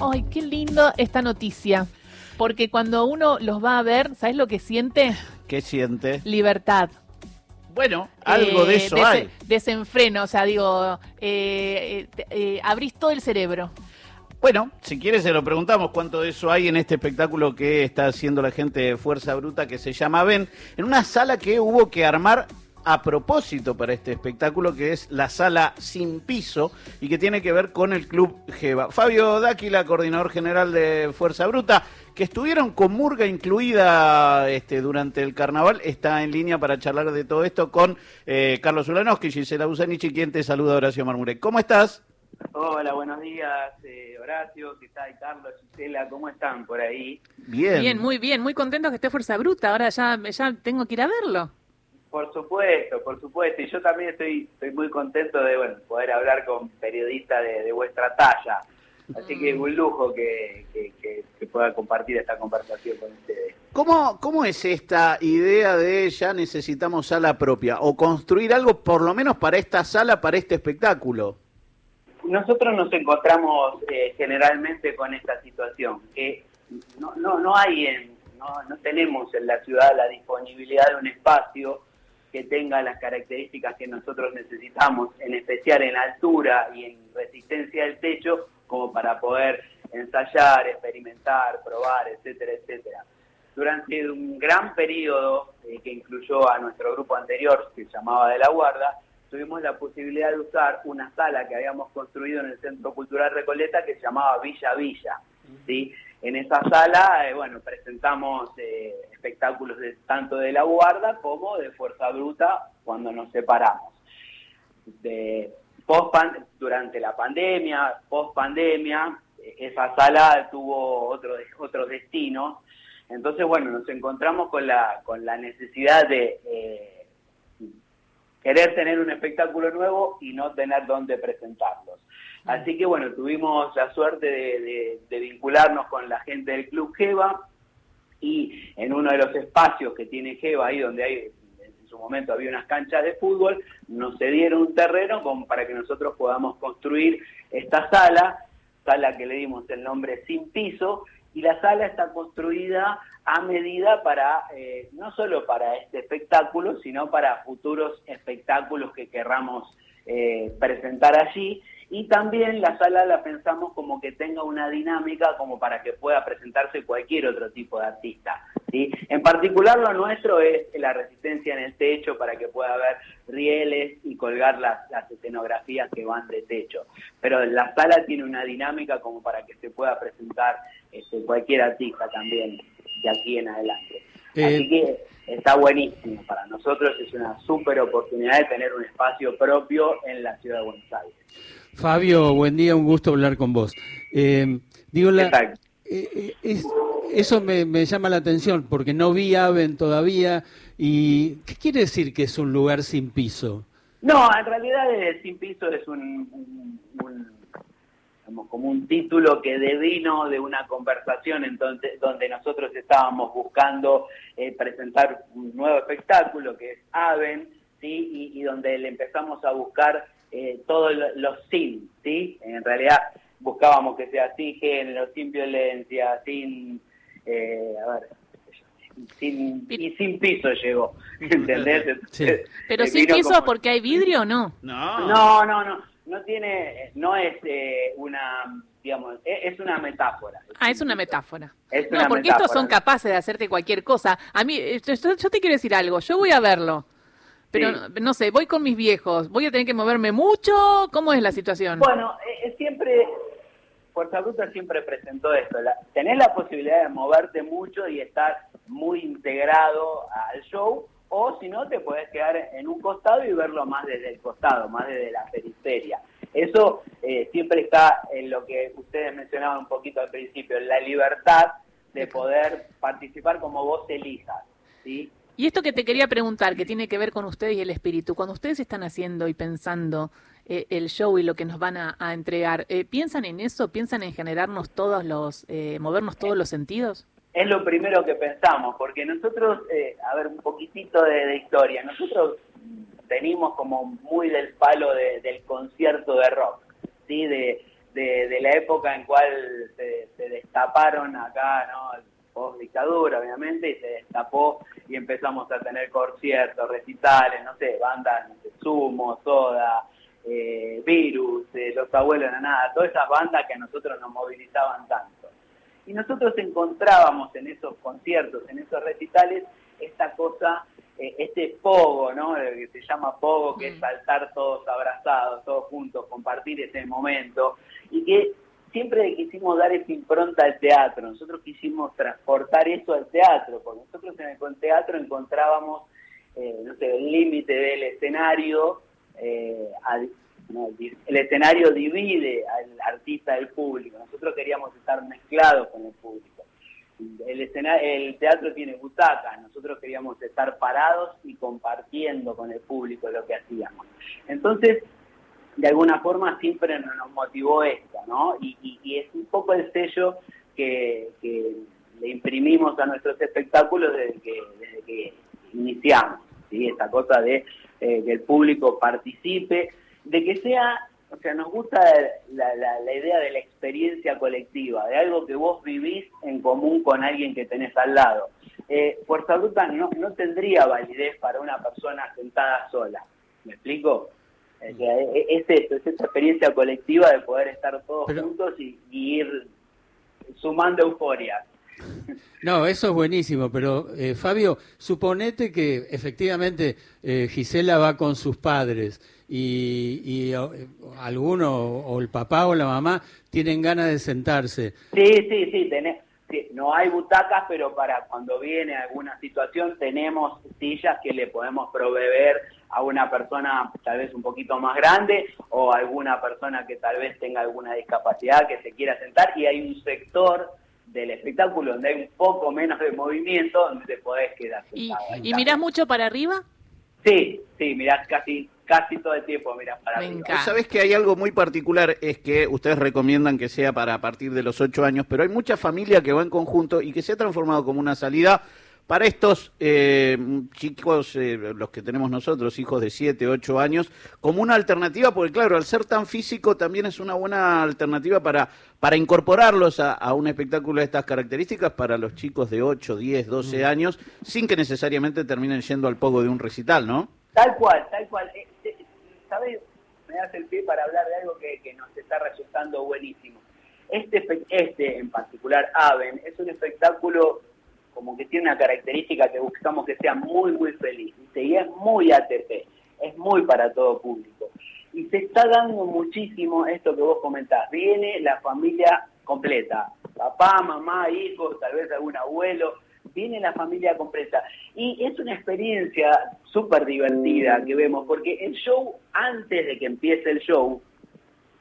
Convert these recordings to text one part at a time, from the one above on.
Ay, qué lindo esta noticia. Porque cuando uno los va a ver, ¿sabes lo que siente? ¿Qué siente? Libertad. Bueno, algo de Eh, eso hay. Desenfreno, o sea, digo, eh, eh, eh, abrís todo el cerebro. Bueno, si quieres se lo preguntamos cuánto de eso hay en este espectáculo que está haciendo la gente de Fuerza Bruta que se llama Ven, en una sala que hubo que armar a propósito para este espectáculo que es la sala sin piso y que tiene que ver con el Club Geva. Fabio Dáquila, coordinador general de Fuerza Bruta, que estuvieron con Murga incluida este, durante el carnaval, está en línea para charlar de todo esto con eh, Carlos Ulanowski, Gisela Busanichi, quien te saluda Horacio Marmurek. ¿Cómo estás? Hola, buenos días, eh, Horacio, ¿qué tal? Carlos, Gisela, ¿cómo están por ahí? Bien. Bien, muy bien, muy contento que esté Fuerza Bruta. Ahora ya, ya tengo que ir a verlo. Por supuesto, por supuesto, y yo también estoy, estoy muy contento de bueno, poder hablar con periodistas de, de vuestra talla. Así que un lujo que, que- que- que pueda compartir esta conversación con ustedes. ¿Cómo, ¿Cómo es esta idea de ya necesitamos sala propia o construir algo por lo menos para esta sala, para este espectáculo? Nosotros nos encontramos eh, generalmente con esta situación, que no, no, no hay, en, no, no tenemos en la ciudad la disponibilidad de un espacio que tenga las características que nosotros necesitamos, en especial en altura y en resistencia al techo, como para poder ensayar, experimentar, probar, etcétera, etcétera. Durante un gran periodo eh, que incluyó a nuestro grupo anterior, que se llamaba De la Guarda, tuvimos la posibilidad de usar una sala que habíamos construido en el Centro Cultural Recoleta que se llamaba Villa Villa. ¿sí? En esa sala, eh, bueno, presentamos eh, espectáculos tanto de la guarda como de Fuerza Bruta cuando nos separamos. De, post durante la pandemia, post pandemia, esa sala tuvo otro, otros destinos. Entonces, bueno, nos encontramos con la, con la necesidad de eh, querer tener un espectáculo nuevo y no tener dónde presentarlos. Así que bueno, tuvimos la suerte de, de- de vincularnos con la gente del Club Geva y en uno de los espacios que tiene Geva, ahí donde hay, en su momento había unas canchas de fútbol, nos cedieron un terreno para que nosotros podamos construir esta sala, sala que le dimos el nombre Sin Piso, y la sala está construida a medida para, eh, no solo para este espectáculo, sino para futuros espectáculos que querramos eh, presentar allí. Y también la sala la pensamos como que tenga una dinámica como para que pueda presentarse cualquier otro tipo de artista. ¿sí? En particular lo nuestro es la resistencia en el techo para que pueda haber rieles y colgar las, las escenografías que van de techo. Pero la sala tiene una dinámica como para que se pueda presentar este, cualquier artista también de aquí en adelante. Eh, Así que está buenísimo. Para nosotros es una súper oportunidad de tener un espacio propio en la ciudad de Buenos Aires. Fabio, buen día, un gusto hablar con vos. Eh, digo, eh, eh, es- eso me, me llama la atención porque no vi Aven todavía. ¿Y qué quiere decir que es un lugar sin piso? No, en realidad el Sin Piso es un, un- un- digamos, como un título que devino de una conversación entonces, donde nosotros estábamos buscando eh, presentar un nuevo espectáculo que es Aven, ¿sí? y, y donde le empezamos a buscar eh, todos lo- los sin, ¿sí? En realidad buscábamos que sea sin género, sin violencia, sin... eh, a ver, sin, y sin piso llegó, ¿entendés? Sí. Pero Eh, sin piso como- porque hay vidrio o no. No. no, no, no. No tiene, no es eh, una, digamos, es, es una metáfora. Ah, es una metáfora. Es No, una porque estos son capaces de hacerte cualquier cosa. A mí, eh, yo, yo te quiero decir algo, yo voy a verlo. Pero Sí. no sé, voy con mis viejos, voy a tener que moverme mucho, ¿cómo es la situación? Bueno, eh, eh, siempre, Fuerza Bruta siempre presentó esto. La, tenés la posibilidad de moverte mucho y estar muy integrado al show, o si no, te puedes quedar en un costado y verlo más desde el costado, más desde la periferia. Eso eh, siempre está en lo que ustedes mencionaban un poquito al principio, en la libertad de poder participar como vos elijas, ¿sí? Y esto que te quería preguntar, que tiene que ver con ustedes y el espíritu, cuando ustedes están haciendo y pensando eh, el show y lo que nos van a, a entregar, eh, ¿piensan en eso? ¿Piensan en generarnos todos los, eh, movernos todos los sentidos? Es lo primero que pensamos, porque nosotros, eh, a ver, un poquitito de, historia, nosotros venimos como muy del palo de- del concierto de rock, ¿sí? De, de, la época en cual se, destaparon acá, ¿no? Post dictadura, obviamente, y se destapó y empezamos a tener conciertos, recitales, no sé, bandas, de Sumo, Soda, eh, Virus, eh, Los Abuelos Nada, todas esas bandas que a nosotros nos movilizaban tanto. Y nosotros encontrábamos en esos conciertos, en esos recitales, esta cosa, eh, este pogo, ¿no? que se llama pogo, que es mm. saltar todos abrazados, todos juntos, compartir ese momento, y que siempre quisimos dar esa impronta al teatro, nosotros quisimos transportar eso al teatro, porque nosotros en el teatro encontrábamos, no sé, el límite del escenario, eh, el escenario divide al artista del público. Nosotros queríamos estar mezclados con el público. El, el teatro tiene butacas, nosotros queríamos estar parados y compartiendo con el público lo que hacíamos. Entonces, de alguna forma siempre nos motivó esto, ¿no? Y, es un poco el sello que, le imprimimos a nuestros espectáculos desde que, desde que iniciamos, ¿sí? Esta cosa de eh, que el público participe, de que sea, o sea, nos gusta la, la, idea de la experiencia colectiva, de algo que vos vivís en común con alguien que tenés al lado. Eh, Fuerza Bruta no, no tendría validez para una persona sentada sola, ¿me explico? es, esto, es esa experiencia colectiva de poder estar todos juntos y, y ir sumando euforia. No, eso es buenísimo, pero eh, Fabio, suponete que efectivamente eh, Gisela va con sus padres y, alguno, o el papá o la mamá, tienen ganas de sentarse. Sí, sí, sí, tenés, no hay butacas, pero para cuando viene alguna situación tenemos sillas que le podemos proveer a una persona tal vez un poquito más grande o alguna persona que tal vez tenga alguna discapacidad que se quiera sentar y hay un sector del espectáculo donde hay un poco menos de movimiento, donde te podés quedar sentado. ¿Y, ¿y mirás mucho para arriba? Sí, sí, mirás casi casi todo el tiempo mirás para arriba. Sabes que hay algo muy particular, es que ustedes recomiendan que sea para a partir de los ocho años, pero hay mucha familia que va en conjunto y que se ha transformado como una salida para estos eh, chicos, eh, los que tenemos nosotros, hijos de 7, 8 años, como una alternativa, porque claro, al ser tan físico también es una buena alternativa para, para incorporarlos a, un espectáculo de estas características para los chicos de 8, 10, 12 años, sin que necesariamente terminen yendo al poco de un recital, ¿no? Tal cual, tal cual. Eh, ¿Sabes? Me das el pie para hablar de algo que, que nos está resultando buenísimo. Este, este en particular, Aven, es un espectáculo como que tiene una característica que buscamos que sea muy, muy feliz. Y es muy ATP, es muy para todo público. Y se está dando muchísimo esto que vos comentás. Viene la familia completa, papá, mamá, hijos, tal vez algún abuelo, viene la familia completa. Y es una experiencia súper divertida que vemos, porque el show, antes de que empiece el show,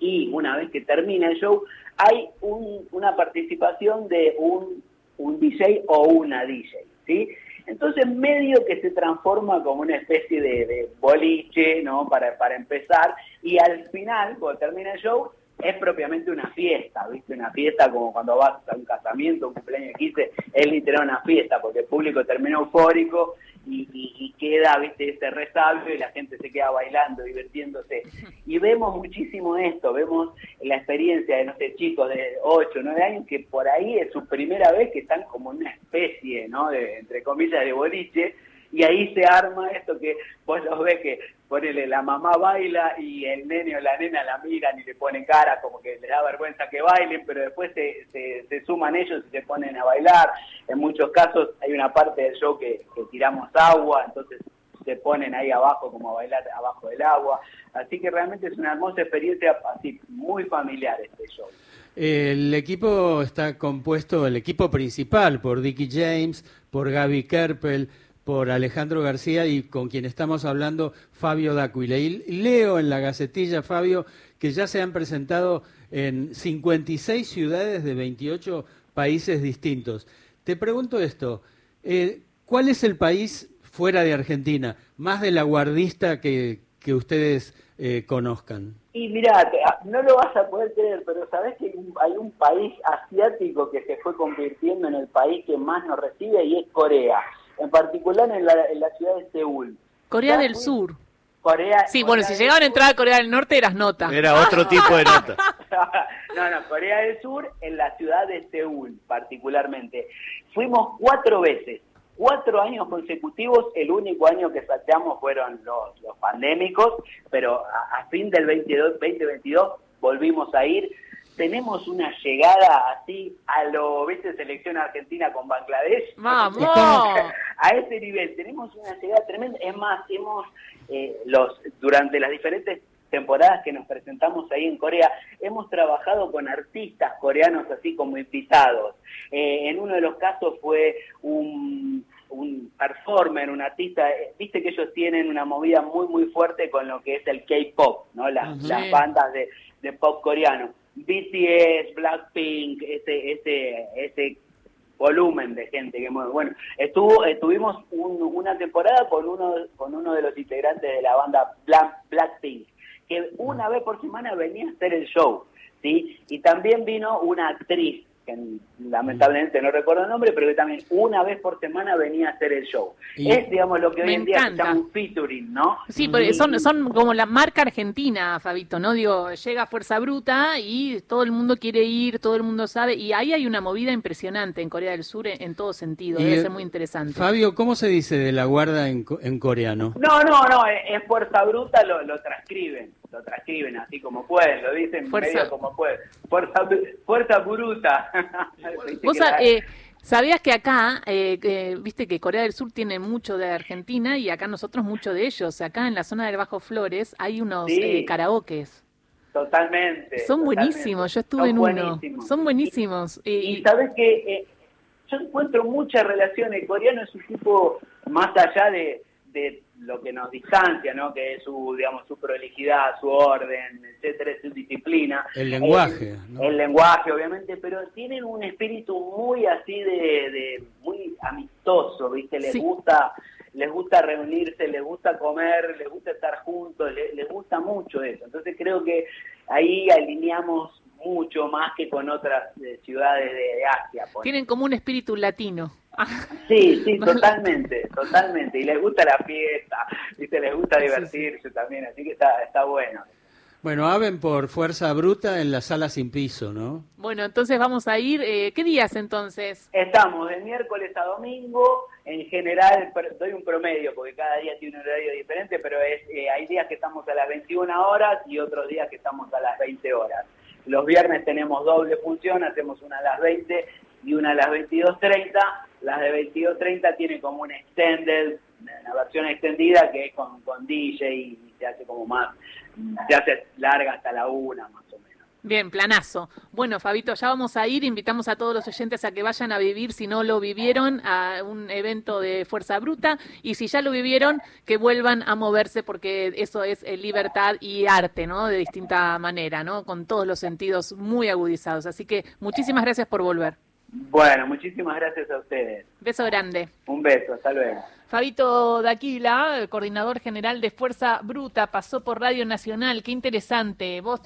y una vez que termina el show, hay una participación de un un DJ o una DJ, ¿sí? Entonces medio que se transforma como una especie de, boliche, ¿no? Para, para empezar, y al final, cuando termina el show, es propiamente una fiesta, ¿viste? Una fiesta como cuando vas a un casamiento, un cumpleaños de 15, es literal una fiesta, porque el público termina eufórico y, queda, viste, ese resabio y la gente se queda bailando, divirtiéndose. Y vemos muchísimo esto, vemos la experiencia de, no sé, chicos de 8, 9 años que por ahí es su primera vez que están como en una especie, ¿no? De, entre comillas, de boliche, y ahí se arma esto que vos los ves que ponele la mamá baila y el nene o la nena la miran y le ponen cara como que les da vergüenza que bailen, pero después se, se, suman ellos y se ponen a bailar. En muchos casos hay una parte del show que, tiramos agua, entonces se ponen ahí abajo como a bailar abajo del agua. Así que realmente es una hermosa experiencia así muy familiar este show. El equipo está compuesto, el equipo principal, por Dickie James, por Gaby Kerpel, por Alejandro García y con quien estamos hablando, Fabio D'Aquila. Y leo en la Gacetilla, Fabio, que ya se han presentado en 56 ciudades de 28 países distintos. Te pregunto esto, eh, ¿cuál es el país fuera de Argentina más de la guardista que, que ustedes eh, conozcan? Y mira, ah, no lo vas a poder creer, pero sabes que hay un país asiático que se fue convirtiendo en el país que más nos recibe y es Corea en particular en la, en la ciudad de Seúl. Corea del Sur. Corea, sí, bueno, si llegaban a entrar a Corea del Norte eras nota. Era otro tipo de nota. No, no, Corea del Sur en la ciudad de Seúl particularmente. Fuimos cuatro veces, cuatro años consecutivos, el único año que salteamos fueron los, los pandémicos, pero a, a fin del 22, 2022 volvimos a ir tenemos una llegada así a lo, ¿viste? Selección argentina con Bangladesh. ¡Vamos! a ese nivel. Tenemos una llegada tremenda. Es más, hemos, eh, los durante las diferentes temporadas que nos presentamos ahí en Corea, hemos trabajado con artistas coreanos así como invitados. Eh, en uno de los casos fue un, un performer, un artista, eh, viste que ellos tienen una movida muy muy fuerte con lo que es el K-pop, ¿no? Las, las bandas de, de pop coreano. BTS, Blackpink, ese, ese, ese volumen de gente que mueve. Bueno, estuvo, estuvimos un- una temporada con uno, con uno de los integrantes de la banda Black, Blackpink, que una vez por semana venía a hacer el show, ¿sí? Y también vino una actriz, que lamentablemente no recuerdo el nombre, pero que también una vez por semana venía a hacer el show. Y- es, digamos, lo que hoy Me en día se encanta. llama un featuring, ¿no? Sí, porque son, son como la marca argentina, Fabito, ¿no? Digo, llega Fuerza Bruta y todo el mundo quiere ir, todo el mundo sabe, y ahí hay una movida impresionante en Corea del Sur en, en todo sentido, Y, debe ser muy interesante. Fabio, ¿cómo se dice de la guarda en, co- en coreano? No, no, no, es, es fuerza bruta, lo, lo transcriben, lo transcriben así como pueden, lo dicen Fuerza- medio como pueden. Fuerza, fuerza bruta. Vos eh, sabías que acá, eh, viste que Corea del Sur tiene mucho de Argentina y acá nosotros mucho de ellos. Acá en la zona del Bajo Flores hay unos Sí. eh, karaokes. Totalmente. Son totalmente. buenísimos, yo estuve Son en uno. buenísimos. Son buenísimos. Y, Y- y sabes que yo encuentro mucha relación. El coreano es un tipo más allá de, de lo que nos distancia, ¿no? Que es su, digamos, su prolijidad, su orden, etcétera, su disciplina. El lenguaje, Eh, ¿no? El lenguaje, obviamente, pero tienen un espíritu muy así de, de muy amistoso, ¿viste? Les Sí. gusta les gusta reunirse, les gusta comer, les gusta estar juntos, les, les gusta mucho eso. Entonces creo que ahí alineamos mucho más que con otras eh, ciudades de, de Asia. por tienen como un espíritu latino. Sí, sí, totalmente, totalmente. Y les gusta la fiesta, ¿viste? les gusta divertirse también, así que está, está bueno. Bueno, Aven por fuerza bruta en la sala sin piso, ¿no? Bueno, entonces vamos a ir. eh, ¿Qué días entonces? Estamos de miércoles a domingo, en general doy un promedio porque cada día tiene un horario diferente, pero es eh, hay días que estamos a las 21 horas y otros días que estamos a las 20 horas. Los viernes tenemos doble función, hacemos una a las 20 y una a las 22.30. Las de 22.30 tienen como un extended, una versión extendida que es con, DJ y se hace como más, se hace larga hasta la una más o menos. Bien, planazo. Bueno, Fabito, ya vamos a ir. Invitamos a todos los oyentes a que vayan a vivir, si no lo vivieron, a un evento de Fuerza Bruta. Y si ya lo vivieron, que vuelvan a moverse, porque eso es eh, libertad y arte, ¿no? De distinta manera, ¿no? Con todos los sentidos muy agudizados. Así que muchísimas gracias por volver. Bueno, muchísimas gracias a ustedes. Beso grande. Un beso, hasta luego. Fabito Daquila, el coordinador general de Fuerza Bruta, pasó por Radio Nacional. Qué interesante. Vos